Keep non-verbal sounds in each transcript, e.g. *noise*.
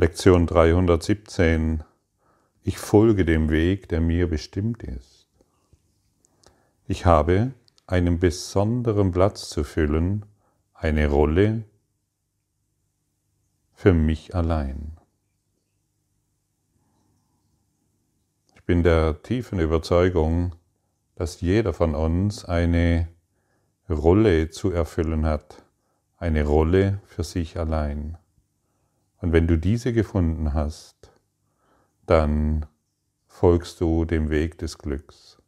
Lektion 317. Ich folge dem Weg, der mir bestimmt ist. Ich habe einen besonderen Platz zu füllen, eine Rolle für mich allein. Ich bin der tiefen Überzeugung, dass jeder von uns eine Rolle zu erfüllen hat, eine Rolle für sich allein. Und wenn du diese gefunden hast, dann folgst du dem Weg des Glücks.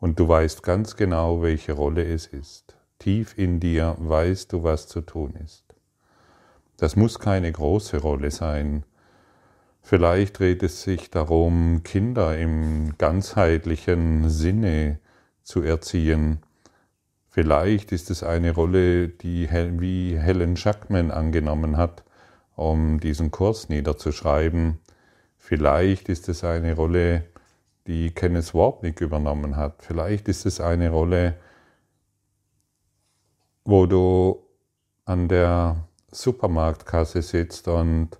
Und du weißt ganz genau, welche Rolle es ist. Tief in dir weißt du, was zu tun ist. Das muss keine große Rolle sein. Vielleicht dreht es sich darum, Kinder im ganzheitlichen Sinne zu erziehen. Vielleicht ist es eine Rolle, die wie Helen Schackman angenommen hat, um diesen Kurs niederzuschreiben. Vielleicht ist es eine Rolle, die Kenneth Wapnick übernommen hat. Vielleicht ist es eine Rolle, wo du an der Supermarktkasse sitzt und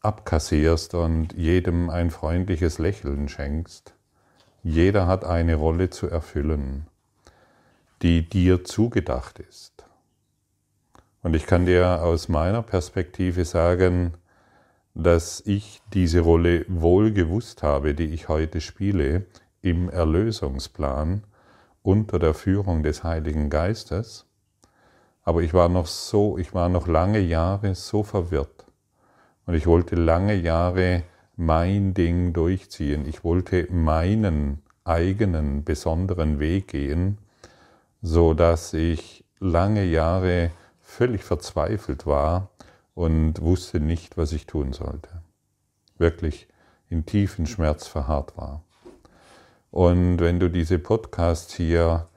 abkassierst und jedem ein freundliches Lächeln schenkst. Jeder hat eine Rolle zu erfüllen, die dir zugedacht ist. Und ich kann dir aus meiner Perspektive sagen, dass ich diese Rolle wohl gewusst habe, die ich heute spiele, im Erlösungsplan unter der Führung des Heiligen Geistes. Aber ich war noch so, ich war noch lange Jahre so verwirrt. Und ich wollte lange Jahre mein Ding durchziehen. Ich wollte meinen eigenen besonderen Weg gehen, so dass ich lange Jahre völlig verzweifelt war und wusste nicht, was ich tun sollte. Wirklich in tiefen Schmerz verharrt war. Und wenn du diese Podcasts hier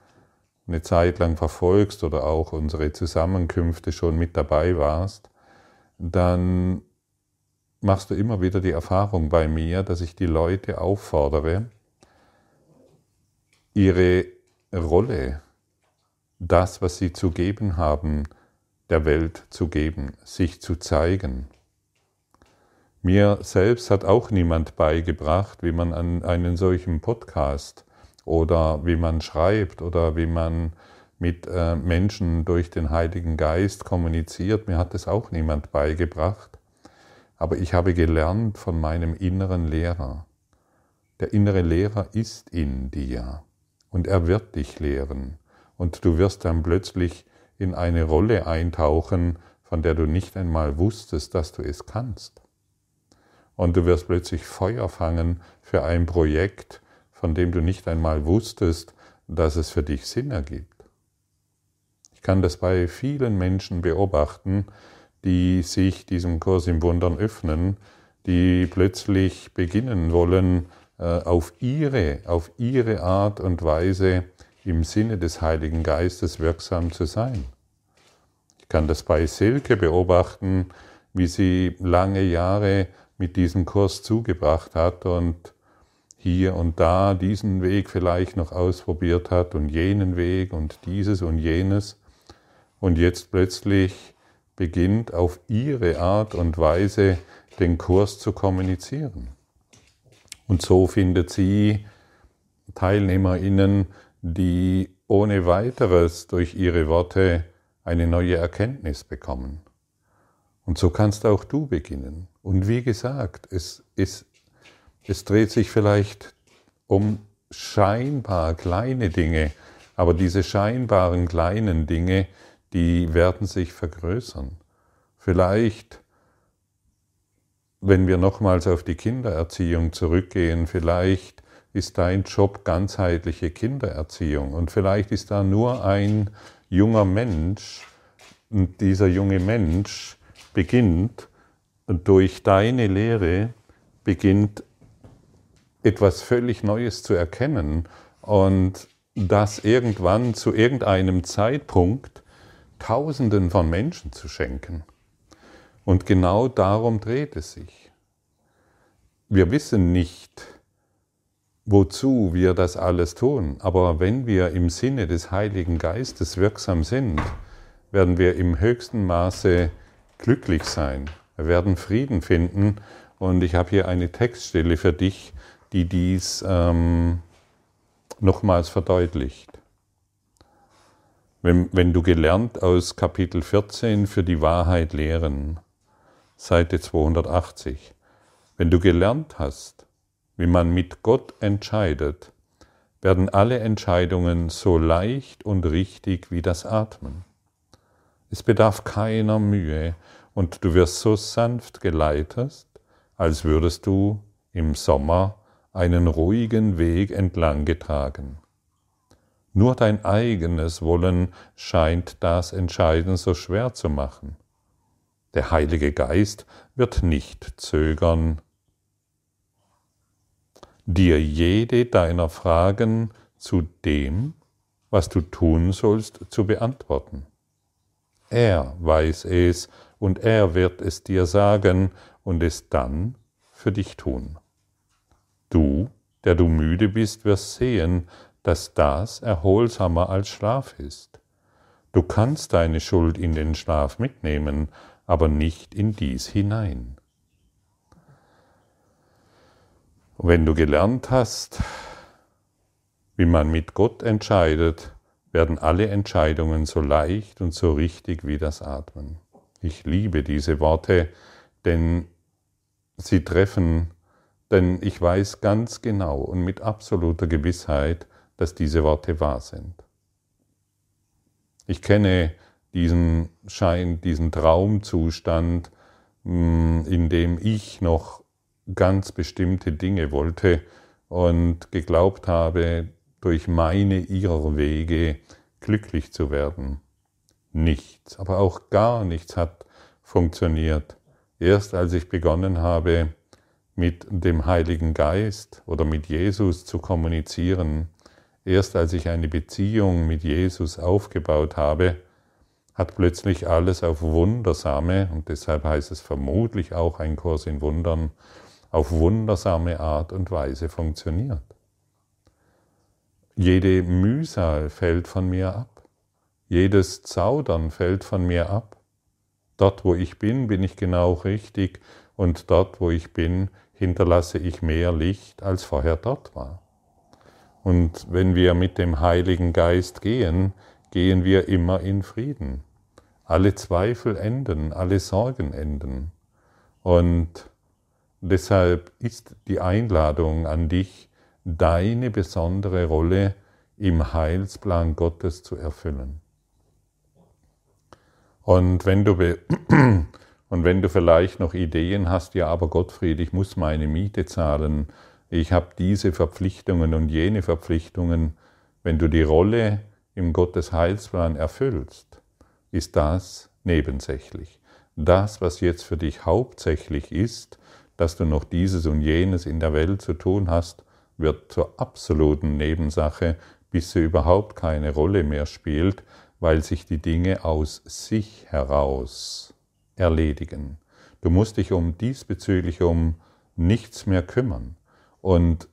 eine Zeit lang verfolgst oder auch unsere Zusammenkünfte schon mit dabei warst, dann machst du immer wieder die Erfahrung bei mir, dass ich die Leute auffordere, ihre Rolle, das, was sie zu geben haben, der Welt zu geben, sich zu zeigen. Mir selbst hat auch niemand beigebracht, wie man an einen solchen Podcast oder wie man schreibt oder wie man mit äh, Menschen durch den Heiligen Geist kommuniziert. Mir hat es auch niemand beigebracht. Aber ich habe gelernt von meinem inneren Lehrer. Der innere Lehrer ist in dir und er wird dich lehren. Und du wirst dann plötzlich in eine Rolle eintauchen, von der du nicht einmal wusstest, dass du es kannst. Und du wirst plötzlich Feuer fangen für ein Projekt, von dem du nicht einmal wusstest, dass es für dich Sinn ergibt. Ich kann das bei vielen Menschen beobachten, die sich diesem Kurs im Wundern öffnen, die plötzlich beginnen wollen, äh, auf ihre, auf ihre Art und Weise im Sinne des Heiligen Geistes wirksam zu sein. Ich kann das bei Silke beobachten, wie sie lange Jahre mit diesem Kurs zugebracht hat und hier und da diesen Weg vielleicht noch ausprobiert hat und jenen Weg und dieses und jenes und jetzt plötzlich beginnt auf ihre Art und Weise den Kurs zu kommunizieren. Und so findet sie Teilnehmerinnen, die ohne weiteres durch ihre Worte eine neue Erkenntnis bekommen. Und so kannst auch du beginnen. Und wie gesagt, es, es, es dreht sich vielleicht um scheinbar kleine Dinge, aber diese scheinbaren kleinen Dinge, die werden sich vergrößern. Vielleicht, wenn wir nochmals auf die Kindererziehung zurückgehen, vielleicht ist dein Job ganzheitliche Kindererziehung und vielleicht ist da nur ein junger Mensch und dieser junge Mensch beginnt durch deine Lehre beginnt etwas völlig Neues zu erkennen und das irgendwann zu irgendeinem Zeitpunkt Tausenden von Menschen zu schenken. Und genau darum dreht es sich. Wir wissen nicht, wozu wir das alles tun. Aber wenn wir im Sinne des Heiligen Geistes wirksam sind, werden wir im höchsten Maße glücklich sein. Wir werden Frieden finden. Und ich habe hier eine Textstelle für dich, die dies ähm, nochmals verdeutlicht. Wenn, wenn du gelernt aus Kapitel 14 für die Wahrheit lehren, Seite 280, wenn du gelernt hast, wie man mit Gott entscheidet, werden alle Entscheidungen so leicht und richtig wie das Atmen. Es bedarf keiner Mühe und du wirst so sanft geleitet, als würdest du im Sommer einen ruhigen Weg entlang getragen. Nur dein eigenes Wollen scheint das Entscheiden so schwer zu machen. Der Heilige Geist wird nicht zögern, dir jede deiner Fragen zu dem, was du tun sollst, zu beantworten. Er weiß es und er wird es dir sagen und es dann für dich tun. Du, der du müde bist, wirst sehen, dass das erholsamer als Schlaf ist. Du kannst deine Schuld in den Schlaf mitnehmen, aber nicht in dies hinein. Wenn du gelernt hast, wie man mit Gott entscheidet, werden alle Entscheidungen so leicht und so richtig wie das Atmen. Ich liebe diese Worte, denn sie treffen, denn ich weiß ganz genau und mit absoluter Gewissheit, dass diese Worte wahr sind. Ich kenne diesen Schein, diesen Traumzustand, mm, in dem ich noch ganz bestimmte Dinge wollte und geglaubt habe, durch meine Irrwege glücklich zu werden. Nichts, aber auch gar nichts hat funktioniert. Erst als ich begonnen habe, mit dem Heiligen Geist oder mit Jesus zu kommunizieren, erst als ich eine Beziehung mit Jesus aufgebaut habe, hat plötzlich alles auf wundersame, und deshalb heißt es vermutlich auch ein Kurs in Wundern, auf wundersame Art und Weise funktioniert. Jede Mühsal fällt von mir ab. Jedes Zaudern fällt von mir ab. Dort, wo ich bin, bin ich genau richtig und dort, wo ich bin, hinterlasse ich mehr Licht, als vorher dort war. Und wenn wir mit dem Heiligen Geist gehen, gehen wir immer in Frieden. Alle Zweifel enden, alle Sorgen enden. Und deshalb ist die Einladung an dich, deine besondere Rolle im Heilsplan Gottes zu erfüllen. Und wenn du, *clears throat* und wenn du vielleicht noch Ideen hast, ja, aber Gottfried, ich muss meine Miete zahlen, ich habe diese Verpflichtungen und jene Verpflichtungen, wenn du die Rolle im Gottes Heilsplan erfüllst, ist das nebensächlich. Das, was jetzt für dich hauptsächlich ist, dass du noch dieses und jenes in der Welt zu tun hast, wird zur absoluten Nebensache, bis sie überhaupt keine Rolle mehr spielt, weil sich die Dinge aus sich heraus erledigen. Du musst dich um diesbezüglich um nichts mehr kümmern. Und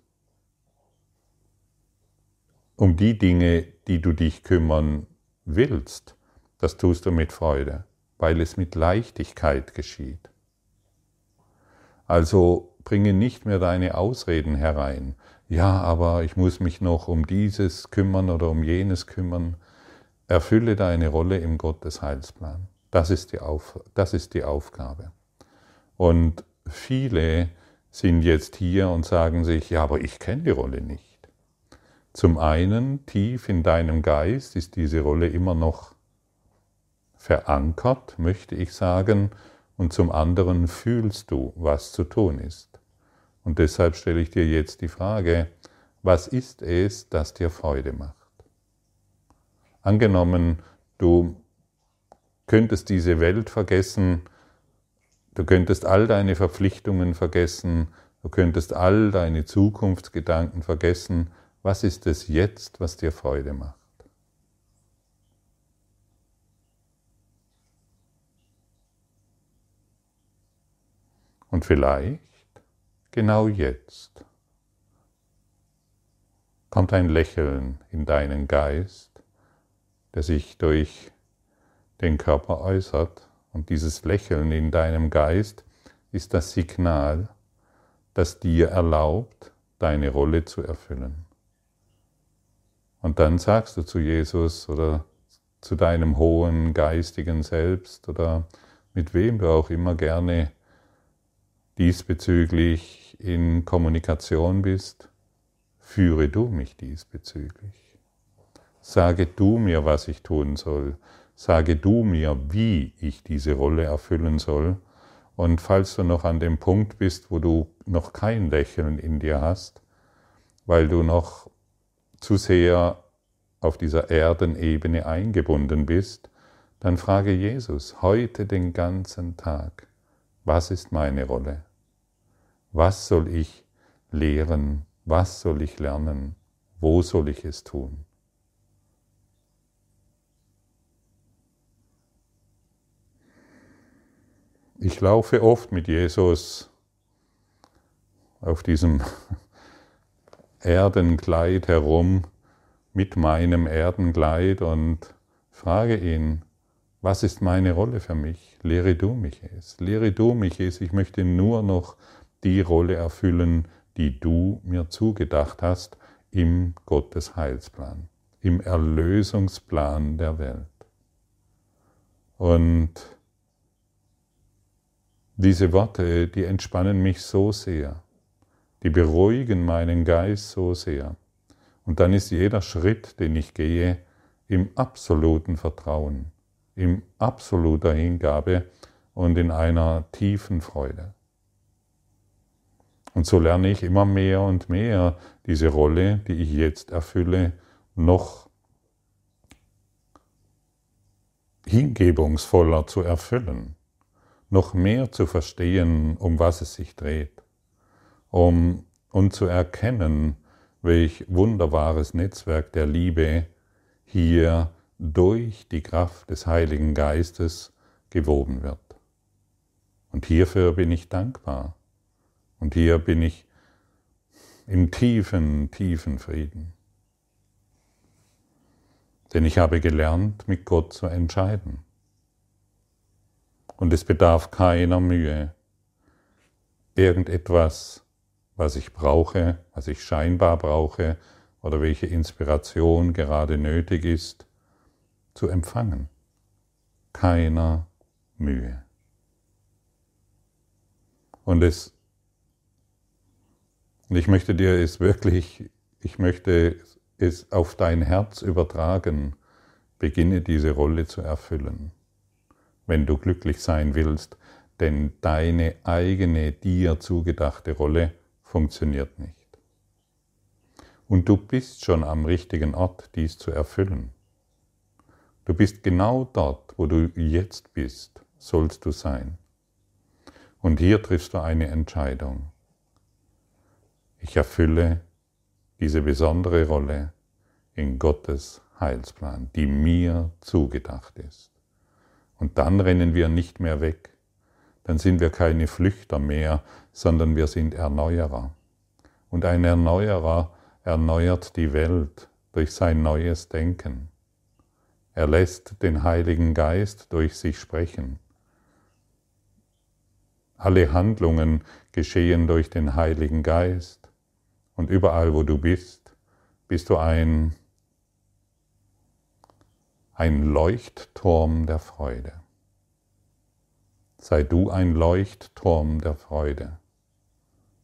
um die Dinge, die du dich kümmern willst, das tust du mit Freude, weil es mit Leichtigkeit geschieht. Also bringe nicht mehr deine Ausreden herein. Ja, aber ich muss mich noch um dieses kümmern oder um jenes kümmern. Erfülle deine Rolle im Gottes Heilsplan. Das ist die, Auf, das ist die Aufgabe. Und viele sind jetzt hier und sagen sich, ja, aber ich kenne die Rolle nicht. Zum einen, tief in deinem Geist ist diese Rolle immer noch verankert, möchte ich sagen, und zum anderen fühlst du, was zu tun ist. Und deshalb stelle ich dir jetzt die Frage, was ist es, das dir Freude macht? Angenommen, du könntest diese Welt vergessen, du könntest all deine Verpflichtungen vergessen, du könntest all deine Zukunftsgedanken vergessen, was ist es jetzt, was dir Freude macht? Und vielleicht genau jetzt kommt ein Lächeln in deinen Geist, der sich durch den Körper äußert Und dieses Lächeln in deinem Geist ist das Signal, das dir erlaubt, deine Rolle zu erfüllen. Und dann sagst du zu Jesus oder zu deinem hohen geistigen Selbst oder mit wem du auch immer gerne diesbezüglich in Kommunikation bist, führe du mich diesbezüglich. Sage du mir, was ich tun soll. Sage du mir, wie ich diese Rolle erfüllen soll. Und falls du noch an dem Punkt bist, wo du noch kein Lächeln in dir hast, weil du noch zu sehr auf dieser Erdenebene eingebunden bist, dann frage Jesus heute den ganzen Tag, was ist meine Rolle? Was soll ich lehren? Was soll ich lernen? Wo soll ich es tun? Ich laufe oft mit Jesus auf diesem *laughs* Erdenkleid herum, mit meinem Erdenkleid und frage ihn, was ist meine Rolle für mich? Lehre du mich es. Lehre du mich es. Ich möchte nur noch die Rolle erfüllen, die du mir zugedacht hast im Gottes Heilsplan, im Erlösungsplan der Welt. Und diese Worte, die entspannen mich so sehr, die beruhigen meinen Geist so sehr. Und dann ist jeder Schritt, den ich gehe, im absoluten Vertrauen in absoluter Hingabe und in einer tiefen Freude. Und so lerne ich immer mehr und mehr diese Rolle, die ich jetzt erfülle, noch hingebungsvoller zu erfüllen, noch mehr zu verstehen, um was es sich dreht, um und zu erkennen, welch wunderbares Netzwerk der Liebe hier durch die Kraft des Heiligen Geistes gewoben wird. Und hierfür bin ich dankbar. Und hier bin ich im tiefen, tiefen Frieden. Denn ich habe gelernt, mit Gott zu entscheiden. Und es bedarf keiner Mühe, irgendetwas, was ich brauche, was ich scheinbar brauche oder welche Inspiration gerade nötig ist, zu empfangen. Keiner Mühe. Und es ich möchte dir es wirklich, ich möchte es auf dein Herz übertragen. Beginne diese Rolle zu erfüllen, wenn du glücklich sein willst, denn deine eigene dir zugedachte Rolle funktioniert nicht. Und du bist schon am richtigen Ort, dies zu erfüllen. Du bist genau dort, wo du jetzt bist, sollst du sein. Und hier triffst du eine Entscheidung. Ich erfülle diese besondere Rolle in Gottes Heilsplan, die mir zugedacht ist. Und dann rennen wir nicht mehr weg. Dann sind wir keine Flüchter mehr, sondern wir sind Erneuerer. Und ein Erneuerer erneuert die Welt durch sein neues Denken. Er lässt den Heiligen Geist durch sich sprechen. Alle Handlungen geschehen durch den Heiligen Geist. Und überall, wo du bist, bist du ein, ein Leuchtturm der Freude. Sei du ein Leuchtturm der Freude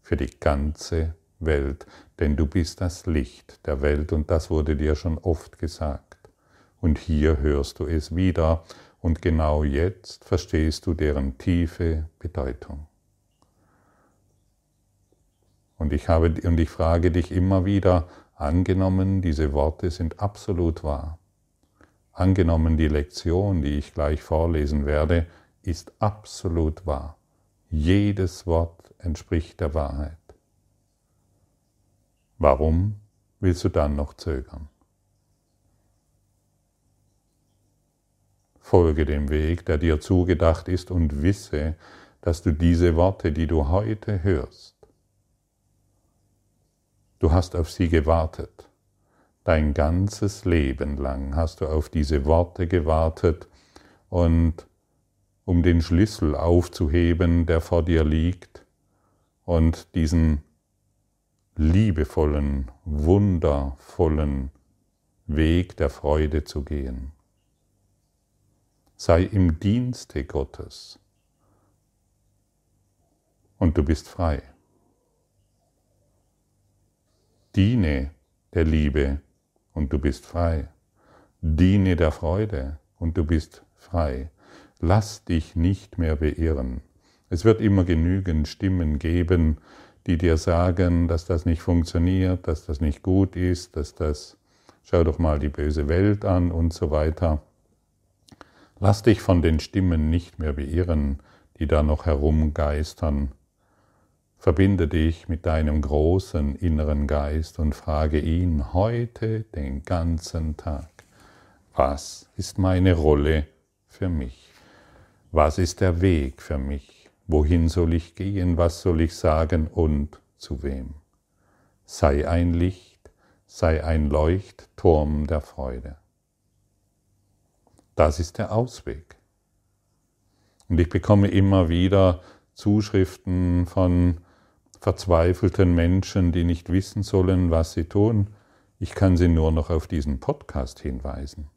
für die ganze Welt, denn du bist das Licht der Welt und das wurde dir schon oft gesagt. Und hier hörst du es wieder und genau jetzt verstehst du deren tiefe Bedeutung. Und ich, habe, und ich frage dich immer wieder, angenommen, diese Worte sind absolut wahr. Angenommen, die Lektion, die ich gleich vorlesen werde, ist absolut wahr. Jedes Wort entspricht der Wahrheit. Warum willst du dann noch zögern? Folge dem Weg, der dir zugedacht ist und wisse, dass du diese Worte, die du heute hörst, du hast auf sie gewartet. Dein ganzes Leben lang hast du auf diese Worte gewartet und, um den Schlüssel aufzuheben, der vor dir liegt, und diesen liebevollen, wundervollen Weg der Freude zu gehen. Sei im Dienste Gottes und du bist frei. Diene der Liebe und du bist frei. Diene der Freude und du bist frei. Lass dich nicht mehr beirren. Es wird immer genügend Stimmen geben, die dir sagen, dass das nicht funktioniert, dass das nicht gut ist, dass das, schau doch mal die böse Welt an und so weiter. Lass dich von den Stimmen nicht mehr beirren, die da noch herumgeistern. Verbinde dich mit deinem großen inneren Geist und frage ihn heute den ganzen Tag, was ist meine Rolle für mich? Was ist der Weg für mich? Wohin soll ich gehen? Was soll ich sagen und zu wem? Sei ein Licht, sei ein Leuchtturm der Freude. Das ist der Ausweg. Und ich bekomme immer wieder Zuschriften von verzweifelten Menschen, die nicht wissen sollen, was sie tun. Ich kann sie nur noch auf diesen Podcast hinweisen.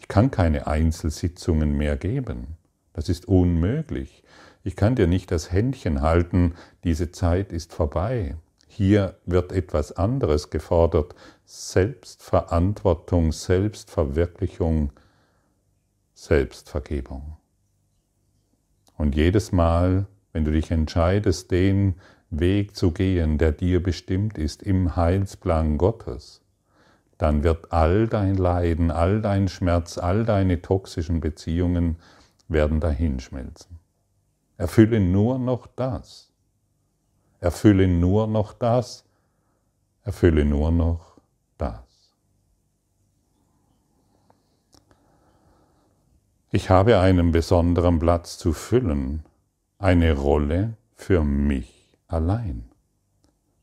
Ich kann keine Einzelsitzungen mehr geben. Das ist unmöglich. Ich kann dir nicht das Händchen halten, diese Zeit ist vorbei. Hier wird etwas anderes gefordert. Selbstverantwortung, Selbstverwirklichung, Selbstvergebung. Und jedes Mal, wenn du dich entscheidest, den Weg zu gehen, der dir bestimmt ist im Heilsplan Gottes, dann wird all dein Leiden, all dein Schmerz, all deine toxischen Beziehungen werden dahinschmelzen. Erfülle nur noch das. Erfülle nur noch das. Erfülle nur noch das. Ich habe einen besonderen Platz zu füllen, eine Rolle für mich allein.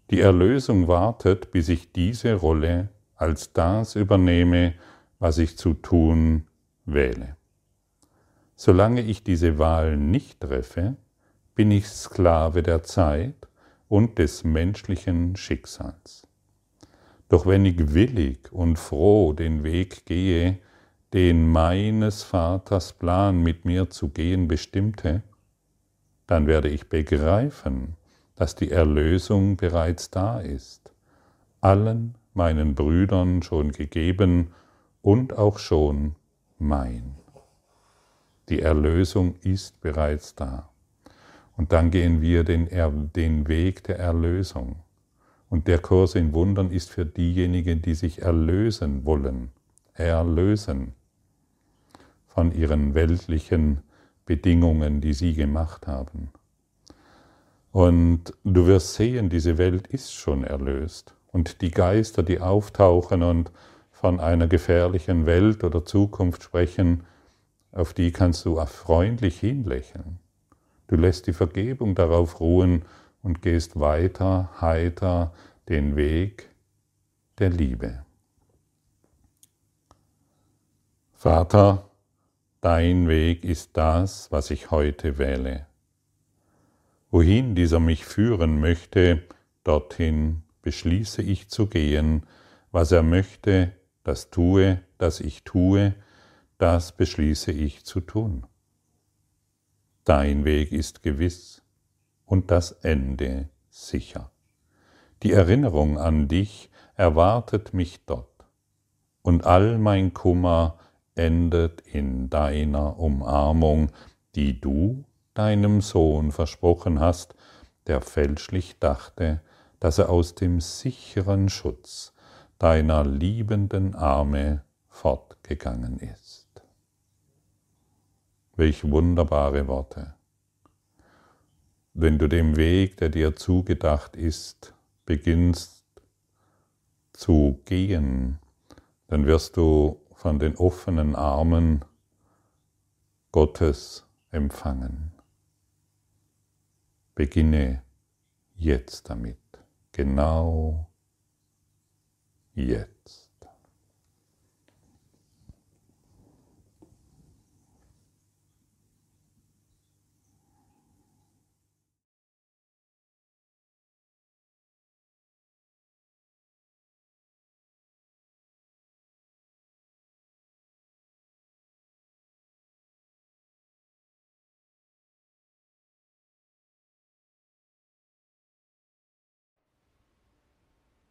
Die Erlösung wartet, bis ich diese Rolle als das übernehme, was ich zu tun wähle. Solange ich diese Wahl nicht treffe, bin ich Sklave der Zeit und des menschlichen Schicksals. Doch wenn ich willig und froh den Weg gehe, den meines Vaters Plan mit mir zu gehen bestimmte, dann werde ich begreifen, dass die Erlösung bereits da ist, allen meinen Brüdern schon gegeben und auch schon mein. Die Erlösung ist bereits da. Und dann gehen wir den, den Weg der Erlösung. Und der Kurs in Wundern ist für diejenigen, die sich erlösen wollen, erlösen von ihren weltlichen Bedingungen, die sie gemacht haben. Und du wirst sehen, diese Welt ist schon erlöst. Und die Geister, die auftauchen und von einer gefährlichen Welt oder Zukunft sprechen, auf die kannst du freundlich hinlächeln. Du lässt die Vergebung darauf ruhen und gehst weiter, heiter den Weg der Liebe. Vater, dein Weg ist das, was ich heute wähle. Wohin dieser mich führen möchte, dorthin beschließe ich zu gehen. Was er möchte, das tue, das ich tue, das beschließe ich zu tun. Dein Weg ist gewiss und das Ende sicher. Die Erinnerung an dich erwartet mich dort, und all mein Kummer endet in deiner Umarmung, die du deinem Sohn versprochen hast, der fälschlich dachte, dass er aus dem sicheren Schutz deiner liebenden Arme fortgegangen ist. Welch wunderbare Worte. Wenn du dem Weg, der dir zugedacht ist, beginnst zu gehen, dann wirst du von den offenen Armen Gottes empfangen. Beginne jetzt damit, genau jetzt.